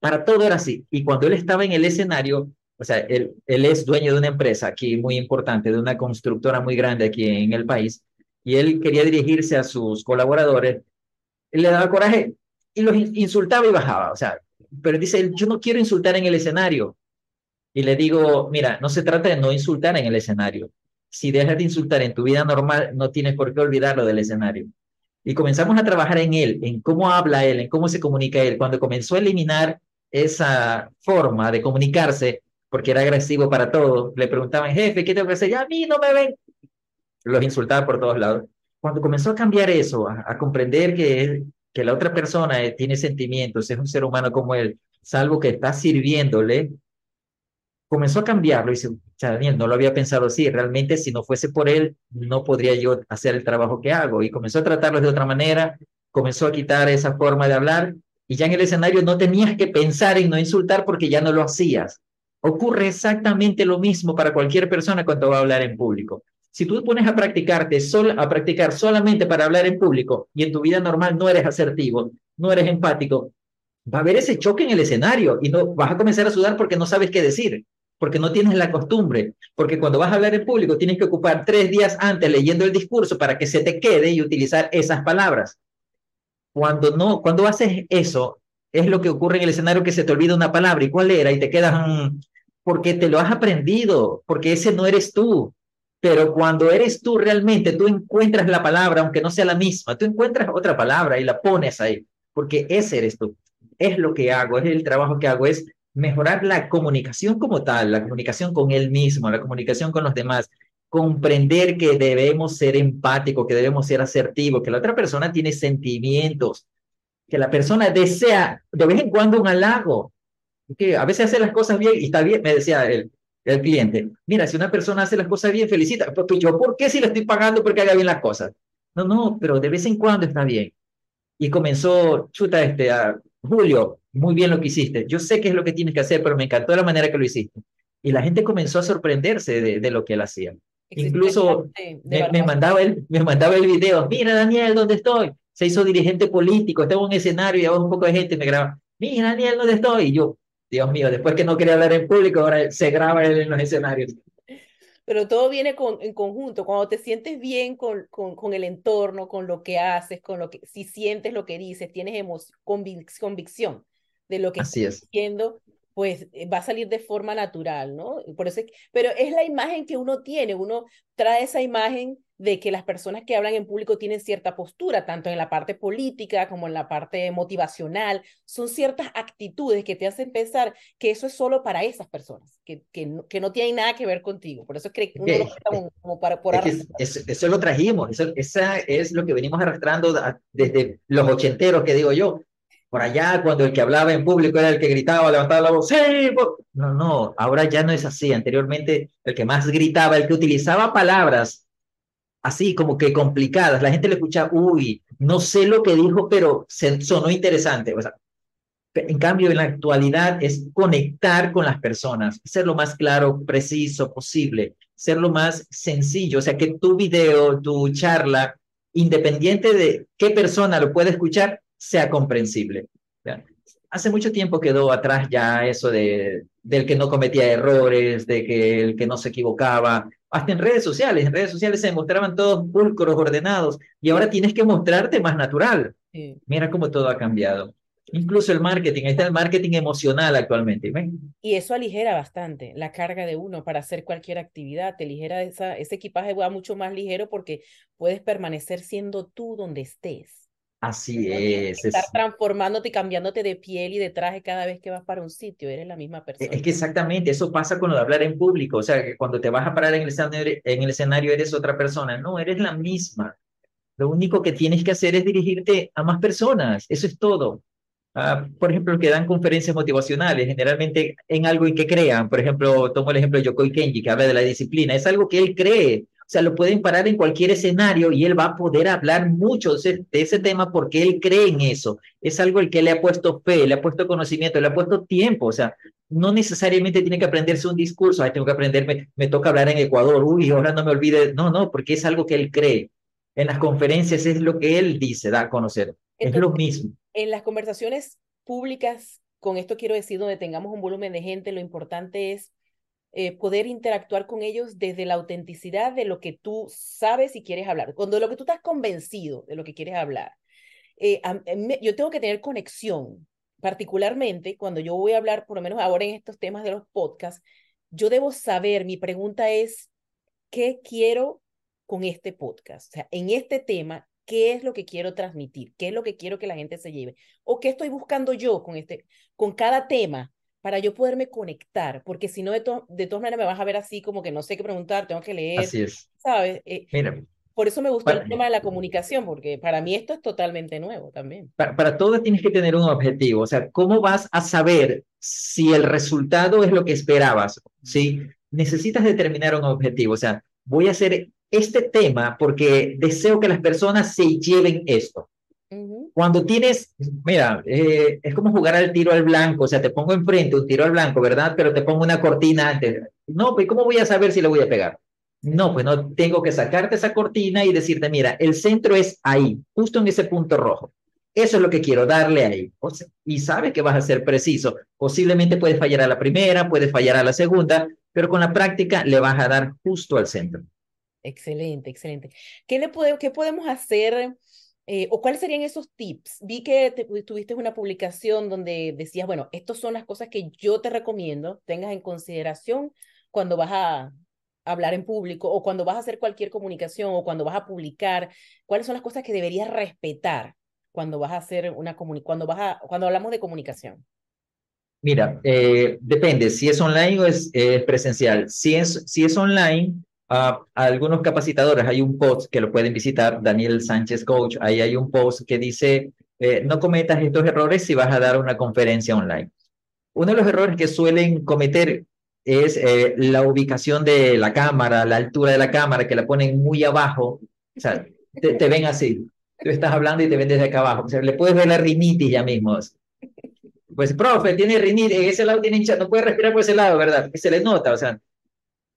para todo era así. Y cuando él estaba en el escenario, o sea, él, él es dueño de una empresa aquí muy importante, de una constructora muy grande aquí en el país, y él quería dirigirse a sus colaboradores, le daba coraje y los insultaba y bajaba, o sea, pero dice, yo no quiero insultar en el escenario. Y le digo, mira, no se trata de no insultar en el escenario. Si dejas de insultar en tu vida normal, no tienes por qué olvidarlo del escenario. Y comenzamos a trabajar en él, en cómo habla él, en cómo se comunica él. Cuando comenzó a eliminar esa forma de comunicarse, porque era agresivo para todos, le preguntaban, jefe, ¿qué te ofrece? Ya a mí no me ven, los insultaba por todos lados. Cuando comenzó a cambiar eso, a, comprender que, que la otra persona eh, tiene sentimientos, es un ser humano como él, salvo que está sirviéndole, comenzó a cambiarlo y dice, Daniel, no lo había pensado así, realmente si no fuese por él, no podría yo hacer el trabajo que hago. Y comenzó a tratarlo de otra manera, comenzó a quitar esa forma de hablar y ya en el escenario no tenías que pensar en no insultar porque ya no lo hacías. Ocurre exactamente lo mismo para cualquier persona cuando va a hablar en público. Si tú pones a practicarte a practicar solamente para hablar en público y en tu vida normal no eres asertivo, no eres empático, va a haber ese choque en el escenario y no vas a comenzar a sudar porque no sabes qué decir, porque no tienes la costumbre, porque cuando vas a hablar en público tienes que ocupar tres días antes leyendo el discurso para que se te quede y utilizar esas palabras. Cuando no, cuando haces eso, es lo que ocurre en el escenario que se te olvida una palabra y cuál era y te quedas mm, porque te lo has aprendido, porque ese no eres tú. Pero cuando eres tú realmente, tú encuentras la palabra, aunque no sea la misma, tú encuentras otra palabra y la pones ahí, porque ese eres tú. Es lo que hago, es el trabajo que hago, es mejorar la comunicación como tal, la comunicación con él mismo, la comunicación con los demás, comprender que debemos ser empáticos, que debemos ser asertivos, que la otra persona tiene sentimientos, que la persona desea de vez en cuando un halago, que a veces hace las cosas bien y está bien, me decía él, el cliente. Mira, si una persona hace las cosas bien, felicita. Pues, pues yo, ¿por qué si le estoy pagando porque haga bien las cosas? No, no, pero de vez en cuando está bien. Y comenzó, chuta, este, a, Julio, muy bien lo que hiciste. Yo sé qué es lo que tienes que hacer, pero me encantó la manera que lo hiciste. Y la gente comenzó a sorprenderse de, de lo que él hacía. Incluso me, me, mandaba el, me mandaba el video, mira Daniel, ¿dónde estoy? Se hizo dirigente político, estaba en un escenario y un poco de gente me graba, mira Daniel, ¿dónde estoy? Y yo, Dios mío, después que no quería hablar en público, ahora se graba en los escenarios. Pero todo viene con, en conjunto, cuando te sientes bien con, con, con, el entorno, con lo que haces, con lo que, si sientes lo que dices, tienes emoción, convicción de lo que Así estás diciendo, pues eh, va a salir de forma natural, ¿no? Por eso, pero es la imagen que uno tiene, uno trae esa imagen de que las personas que hablan en público tienen cierta postura, tanto en la parte política como en la parte motivacional, son ciertas actitudes que te hacen pensar que eso es solo para esas personas, que, que, no, que no tienen nada que ver contigo, por eso es que uno lo como, como para por es eso, eso, lo trajimos, eso, esa es lo que venimos arrastrando desde los ochenteros, que digo yo, por allá, cuando el que hablaba en público era el que gritaba, levantaba la voz, ¡sí! No, no, ahora ya no es así. Anteriormente, el que más gritaba, el que utilizaba palabras así como que complicadas, la gente le escucha, uy, no sé lo que dijo, pero sonó interesante. O sea, en cambio, en la actualidad es conectar con las personas, ser lo más claro, preciso posible, ser lo más sencillo. O sea, que tu video, tu charla, independiente de qué persona lo puede escuchar, sea comprensible. Hace mucho tiempo quedó atrás ya eso de, del que no cometía errores, de que el que no se equivocaba. Hasta en redes sociales, en redes sociales se mostraban todos pulcros, ordenados, y ahora tienes que mostrarte más natural. Sí. Mira cómo todo ha cambiado. Incluso el marketing, ahí está el marketing emocional actualmente. ¿ven? Y eso aligera bastante la carga de uno para hacer cualquier actividad, te ligera esa, ese equipaje va mucho más ligero porque puedes permanecer siendo tú donde estés. Así es. Estar transformándote y cambiándote de piel y de traje cada vez que vas para un sitio, eres la misma persona. Es que exactamente, eso pasa con lo de hablar en público, o sea, que cuando te vas a parar en el escenario, en el escenario eres otra persona, no, eres la misma. Lo único que tienes que hacer es dirigirte a más personas, eso es todo. Uh, por ejemplo, que dan conferencias motivacionales, generalmente en algo en que crean. Por ejemplo, tomo el ejemplo de Yokoi Kenji, que habla de la disciplina. Es algo que él cree. O sea, lo pueden parar en cualquier escenario y él va a poder hablar mucho de ese, tema porque él cree en eso. Es algo el que le ha puesto fe, le ha puesto conocimiento, le ha puesto tiempo. O sea, no necesariamente tiene que aprenderse un discurso. Ay, tengo que aprenderme, me toca hablar en Ecuador. Uy, ahora no me olvide. No, no, porque es algo que él cree. En las conferencias es lo que él dice, da a conocer. Entonces, es lo mismo. En las conversaciones públicas, con esto quiero decir, donde tengamos un volumen de gente, lo importante es eh, poder interactuar con ellos desde la autenticidad de lo que tú sabes y quieres hablar, cuando lo que tú estás convencido de lo que quieres hablar. Eh, me, yo tengo que tener conexión, particularmente cuando yo voy a hablar, por lo menos ahora en estos temas de los podcasts, yo debo saber, mi pregunta es, ¿qué quiero con este podcast? O sea, en este tema, ¿qué es lo que quiero transmitir? ¿Qué es lo que quiero que la gente se lleve? ¿O qué estoy buscando yo con, este, con cada tema? Para yo poderme conectar, porque si no, de, to de todas maneras me vas a ver así como que no sé qué preguntar, tengo que leer. Así es. ¿Sabes? Eh, Mira, por eso me gusta para, el tema de la comunicación, porque para mí esto es totalmente nuevo también. Para, para todo tienes que tener un objetivo, o sea, ¿cómo vas a saber si el resultado es lo que esperabas? ¿Sí? Necesitas determinar un objetivo, o sea, voy a hacer este tema porque deseo que las personas se lleven esto. Cuando tienes, mira, eh, es como jugar al tiro al blanco, o sea, te pongo enfrente un tiro al blanco, ¿verdad? Pero te pongo una cortina antes. No, pues ¿cómo voy a saber si le voy a pegar? No, pues no, tengo que sacarte esa cortina y decirte, mira, el centro es ahí, justo en ese punto rojo. Eso es lo que quiero, darle ahí. O sea, y sabes que vas a ser preciso. Posiblemente puedes fallar a la primera, puedes fallar a la segunda, pero con la práctica le vas a dar justo al centro. Excelente, excelente. ¿Qué, le puede, qué podemos hacer? Eh, ¿O cuáles serían esos tips? Vi que te, tuviste una publicación donde decías, bueno, estas son las cosas que yo te recomiendo, tengas en consideración cuando vas a hablar en público o cuando vas a hacer cualquier comunicación o cuando vas a publicar, ¿cuáles son las cosas que deberías respetar cuando vas a hacer una cuando vas a cuando hablamos de comunicación? Mira, eh, depende si es online o es presencial. Si es, si es online, a algunos capacitadores, hay un post que lo pueden visitar, Daniel Sánchez Coach, ahí hay un post que dice, eh, no cometas estos errores si vas a dar una conferencia online. Uno de los errores que suelen cometer es eh, la ubicación de la cámara, la altura de la cámara, que la ponen muy abajo, o sea, te, te ven así, tú estás hablando y te ven desde acá abajo, o sea, le puedes ver la rinitis ya mismo. Pues, profe, tiene rinitis, ese lado tiene hinchado, no puede respirar por ese lado, ¿verdad? Se le nota, o sea,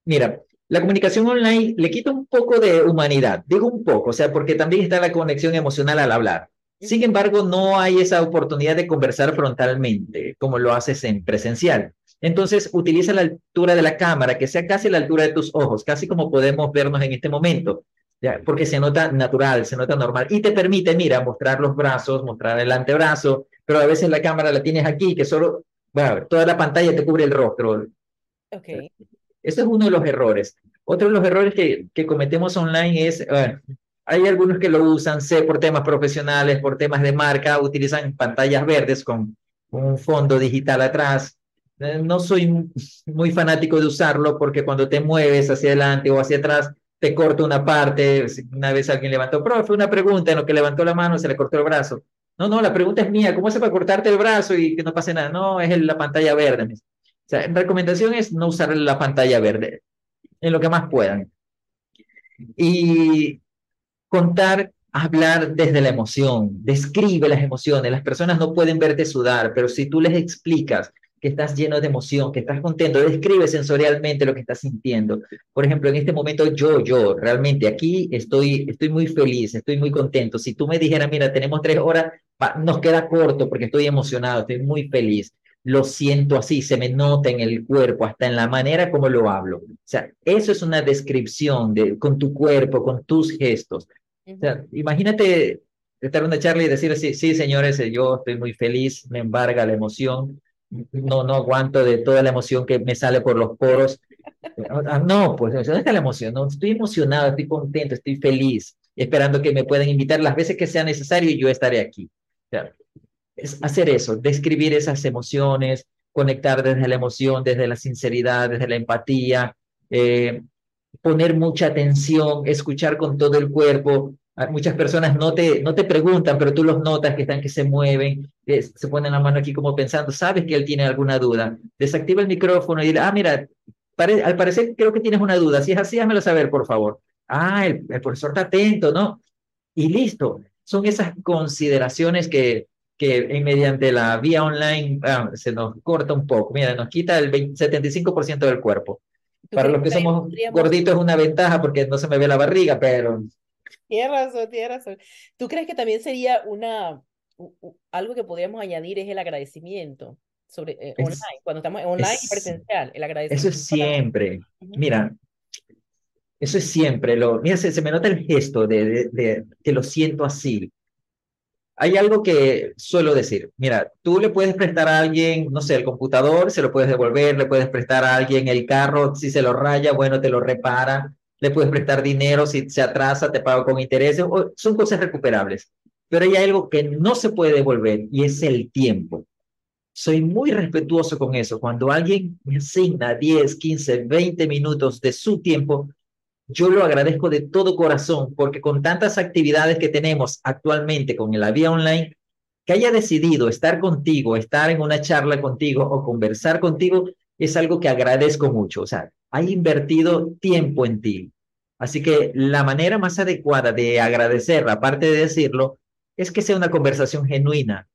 mira, la comunicación online le quita un poco de humanidad, digo un poco, o sea, porque también está la conexión emocional al hablar. Sin embargo, no hay esa oportunidad de conversar frontalmente como lo haces en presencial. Entonces, utiliza la altura de la cámara, que sea casi la altura de tus ojos, casi como podemos vernos en este momento, ¿ya? porque se nota natural, se nota normal y te permite, mira, mostrar los brazos, mostrar el antebrazo, pero a veces la cámara la tienes aquí, que solo, bueno, toda la pantalla te cubre el rostro. Ok. Ese es uno de los errores. Otro de los errores que, cometemos online es, bueno, hay algunos que lo usan, sé, por temas profesionales, por temas de marca, utilizan pantallas verdes con un fondo digital atrás eh, no soy muy fanático de usarlo porque cuando te mueves hacia adelante o hacia atrás, te corta una parte. Una vez alguien levantó, profe, una pregunta, en lo que levantó la mano se le cortó el brazo. No, no, la pregunta es mía, ¿cómo se para cortarte el brazo y que no pase nada? No, es la pantalla verde. O recomendación es no usar la pantalla verde en lo que más puedan. Y contar, hablar desde la emoción, describe las emociones. Las personas no pueden verte sudar, pero si tú les explicas que estás lleno de emoción, que estás contento, describe sensorialmente lo que estás sintiendo. Por ejemplo, en este momento yo, yo, realmente aquí estoy, estoy muy feliz, estoy muy contento. Si tú me dijeras, mira, tenemos tres horas, nos queda corto porque estoy emocionado, estoy muy feliz. Lo siento así, se me nota en el cuerpo, hasta en la manera como lo hablo. O sea, eso es una descripción de, con tu cuerpo, con tus gestos. O sea, imagínate estar en una charla y decir, sí, sí, señores, yo estoy muy feliz, me embarga la emoción, no, no aguanto de toda la emoción que me sale por los poros. Ah, no, pues ¿dónde está la emoción? No, estoy emocionado, estoy contento, estoy feliz, esperando que me puedan invitar las veces que sea necesario y yo estaré aquí. Es hacer eso, describir esas emociones, conectar desde la emoción, desde la sinceridad, desde la empatía, eh, poner mucha atención, escuchar con todo el cuerpo, Muchas personas no te, no te preguntan, pero tú los notas que están que se mueven, se ponen la mano aquí como pensando, sabes que él tiene alguna duda. Desactiva el micrófono y dile, ah, mira, al parecer creo que tienes una duda. Si es así, házmelo saber, por favor. Ah, el, profesor está atento, ¿no? Y listo. Son esas consideraciones que, que mediante la vía online ah, se nos corta un poco. Mira, nos quita el 75% del cuerpo. Para los que somos gorditos es una ventaja porque no se me ve la barriga, pero Tienes razón, tienes razón. ¿Tú crees que también sería una, algo que podríamos añadir es el agradecimiento sobre eh, online, cuando estamos online y presencial, el agradecimiento? Eso es siempre. Mira, eso es siempre. Lo, mira, se, me nota el gesto de, de, que lo siento así. Hay algo que suelo decir, mira, tú le puedes prestar a alguien, no sé, el computador, se lo puedes devolver, le puedes prestar a alguien el carro, si se lo raya, bueno, te lo repara, le puedes prestar dinero, si se atrasa, te pago con intereses, son cosas recuperables. Pero hay algo que no se puede devolver y es el tiempo. Soy muy respetuoso con eso. Cuando alguien me asigna 10, 15, 20 minutos de su tiempo, yo lo agradezco de todo corazón porque con tantas actividades que tenemos actualmente con la vía online, que haya decidido estar contigo, estar en una charla contigo o conversar contigo, es algo que agradezco mucho. O sea, ha invertido tiempo en ti. Así que la manera más adecuada de agradecer, aparte de decirlo, es que sea una conversación genuina,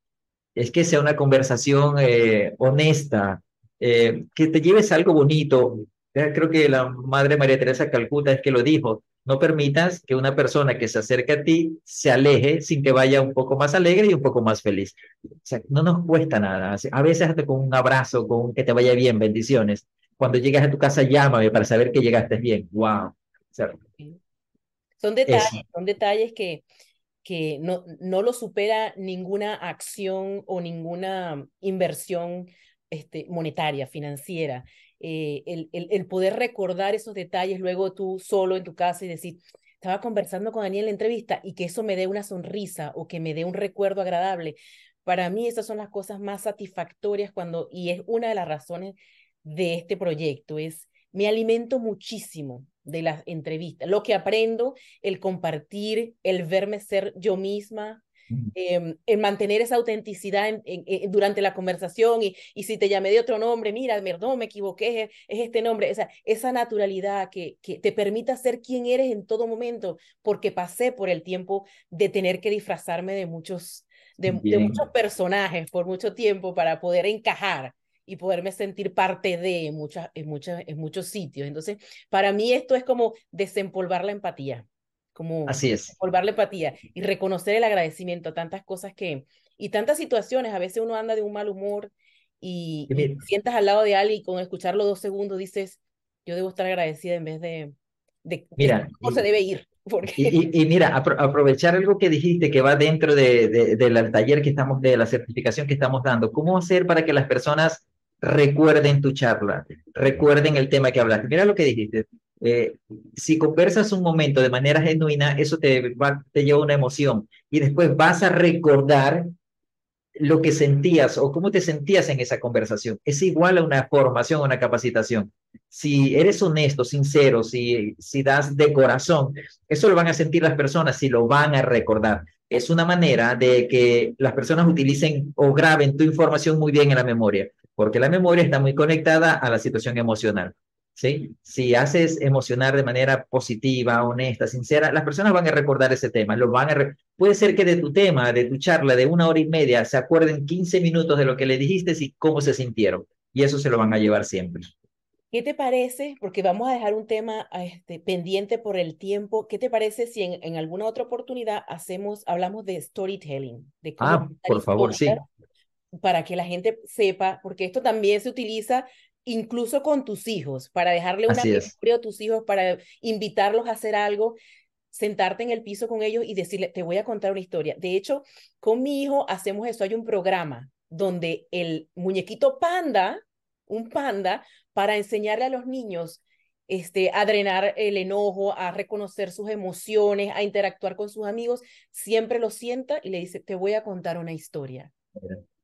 es que sea una conversación eh, honesta, eh, que te lleves algo bonito. Creo que la Madre María Teresa Calcuta es que lo dijo, no permitas que una persona que se acerque a ti se aleje sin que vaya un poco más alegre y un poco más feliz. O sea, no nos cuesta nada. A veces hasta con un abrazo, con que te vaya bien, bendiciones cuando llegas a tu casa, llámame para saber que llegaste bien. ¡Wow! son detalles, son detalles que, que no, no lo supera ninguna acción o ninguna inversión este, monetaria, financiera. Eh, el, el, poder recordar esos detalles luego tú solo en tu casa y decir, estaba conversando con Daniel en la entrevista y que eso me dé una sonrisa o que me dé un recuerdo agradable. Para mí esas son las cosas más satisfactorias cuando, y es una de las razones de este proyecto, es me alimento muchísimo de las entrevistas, lo que aprendo, el compartir, el verme ser yo misma, eh, el mantener esa autenticidad durante la conversación y, y, si te llamé de otro nombre, mira, perdón, me equivoqué, es, este nombre, o sea, esa naturalidad que, que te permita ser quien eres en todo momento, porque pasé por el tiempo de tener que disfrazarme de muchos, de, de muchos personajes por mucho tiempo para poder encajar y poderme sentir parte de en, muchas, en, muchas, en muchos sitios. Entonces, para mí esto es como desempolvar la empatía, como Así es. la empatía y reconocer el agradecimiento a tantas cosas que, y tantas situaciones, a veces uno anda de un mal humor y, y sientas al lado de alguien y con escucharlo dos segundos dices, yo debo estar agradecida en vez de, de, mira, cómo se debe ir. Porque... Y, mira, aprovechar algo que dijiste que va dentro de, de, del taller que estamos, de la certificación que estamos dando, ¿cómo hacer para que las personas recuerden tu charla, recuerden el tema que hablaste? Mira lo que dijiste, eh, si conversas un momento de manera genuina, eso te, va, te lleva una emoción y después vas a recordar lo que sentías o cómo te sentías en esa conversación. Es igual a una formación, una capacitación. Si eres honesto, sincero, si, das de corazón, eso lo van a sentir las personas, si lo van a recordar. Es una manera de que las personas utilicen o graben tu información muy bien en la memoria, porque la memoria está muy conectada a la situación emocional. ¿Sí? Si haces emocionar de manera positiva, honesta, sincera, las personas van a recordar ese tema, lo van a puede ser que de tu tema, de tu charla de una hora y media, se acuerden 15 minutos de lo que le dijiste y cómo se sintieron, y eso se lo van a llevar siempre. ¿Qué te parece? Porque vamos a dejar un tema este, pendiente por el tiempo. ¿Qué te parece si en, en alguna otra oportunidad hacemos, hablamos de storytelling? De ah, por favor, sí. Para que la gente sepa, porque esto también se utiliza incluso con tus hijos, para dejarle una memoria a tus hijos, para invitarlos a hacer algo, sentarte en el piso con ellos y decirle, te voy a contar una historia. De hecho, con mi hijo hacemos eso, hay un programa donde el muñequito panda, un panda, para enseñarle a los niños este, a drenar el enojo, a reconocer sus emociones, a interactuar con sus amigos, siempre lo sienta y le dice, te voy a contar una historia.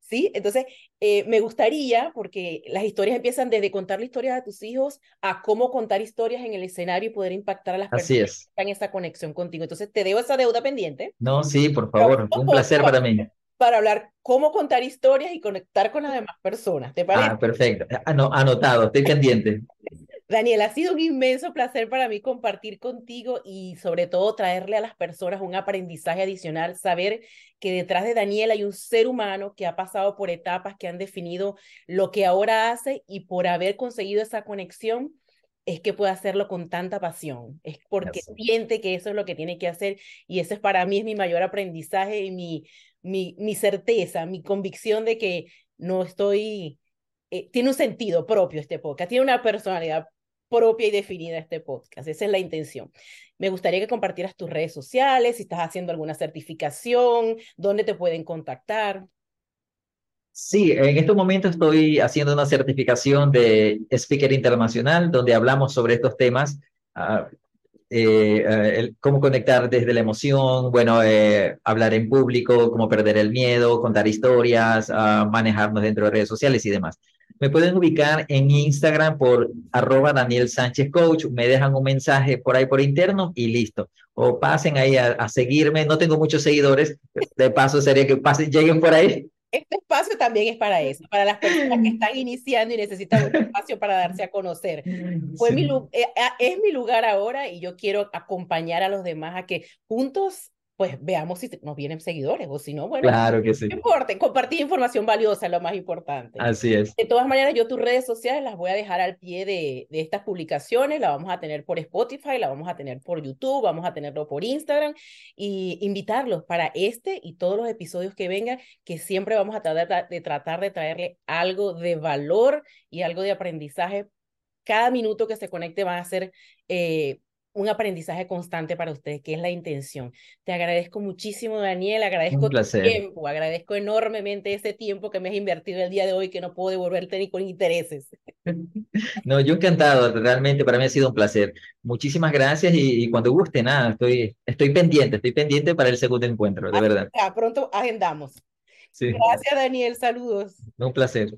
¿Sí? Entonces, eh, me gustaría, porque las historias empiezan desde contar la historia a tus hijos a cómo contar historias en el escenario y poder impactar a las personas que están en esa conexión contigo. Entonces, te debo esa deuda pendiente. No, sí, por favor, un placer para mí. Para hablar cómo contar historias y conectar con las demás personas, ¿te parece? Ah, perfecto. anotado, estoy pendiente. Daniel, ha sido un inmenso placer para mí compartir contigo y sobre todo traerle a las personas un aprendizaje adicional, saber que detrás de Daniel hay un ser humano que ha pasado por etapas que han definido lo que ahora hace y por haber conseguido esa conexión es que puede hacerlo con tanta pasión, es porque siente que eso es lo que tiene que hacer y ese es para mí es mi mayor aprendizaje y mi, mi, mi certeza, mi convicción de que no estoy eh, tiene un sentido propio este podcast, tiene una personalidad propia y definida este podcast. Esa es la intención. Me gustaría que compartieras tus redes sociales, si estás haciendo alguna certificación, dónde te pueden contactar. Sí, en estos momentos estoy haciendo una certificación de Speaker Internacional, donde hablamos sobre estos temas, uh, eh, cómo conectar desde la emoción, bueno, eh, hablar en público, cómo perder el miedo, contar historias, uh, manejarnos dentro de redes sociales y demás. Me pueden ubicar en Instagram por arroba Daniel Sánchez Coach, me dejan un mensaje por ahí por interno y listo. O pasen ahí a, seguirme, no tengo muchos seguidores, de paso sería que pasen, lleguen por ahí. Este espacio también es para eso, para las personas que están iniciando y necesitan un espacio para darse a conocer. Fue mi, eh, es mi lugar ahora y yo quiero acompañar a los demás a que juntos pues veamos si nos vienen seguidores o si no, bueno, claro que sí. no importa, compartir información valiosa es lo más importante. Así es. De todas maneras, yo tus redes sociales las voy a dejar al pie de, de estas publicaciones, la vamos a tener por Spotify, la vamos a tener por YouTube, vamos a tenerlo por Instagram y invitarlos para este y todos los episodios que vengan, que siempre vamos a tratar de, tratar de traerle algo de valor y algo de aprendizaje. Cada minuto que se conecte va a ser... Eh, un aprendizaje constante para ustedes, que es la intención. Te agradezco muchísimo, Daniel, agradezco tu tiempo, agradezco enormemente ese tiempo que me has invertido el día de hoy, que no puedo devolverte ni con intereses. No, yo encantado, realmente para mí ha sido un placer. Muchísimas gracias y, cuando guste, nada, estoy, estoy pendiente, estoy pendiente para el segundo encuentro, de verdad. pronto agendamos. Gracias, Daniel, saludos. Un placer.